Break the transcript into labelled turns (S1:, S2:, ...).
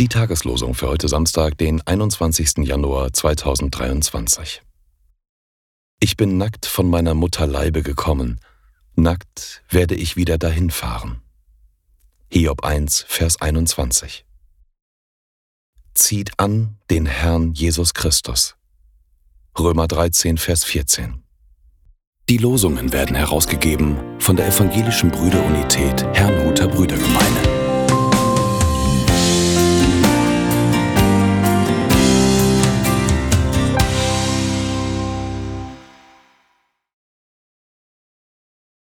S1: Die Tageslosung für heute Samstag, den 21. Januar 2023. Ich bin nackt von meiner Mutter Leibe gekommen, nackt werde ich wieder dahin fahren. Hiob 1, Vers 21. Zieht an den Herrn Jesus Christus. Römer 13, Vers 14. Die Losungen werden herausgegeben von der Evangelischen Brüderunität Herrnhuter Brüdergemeinde.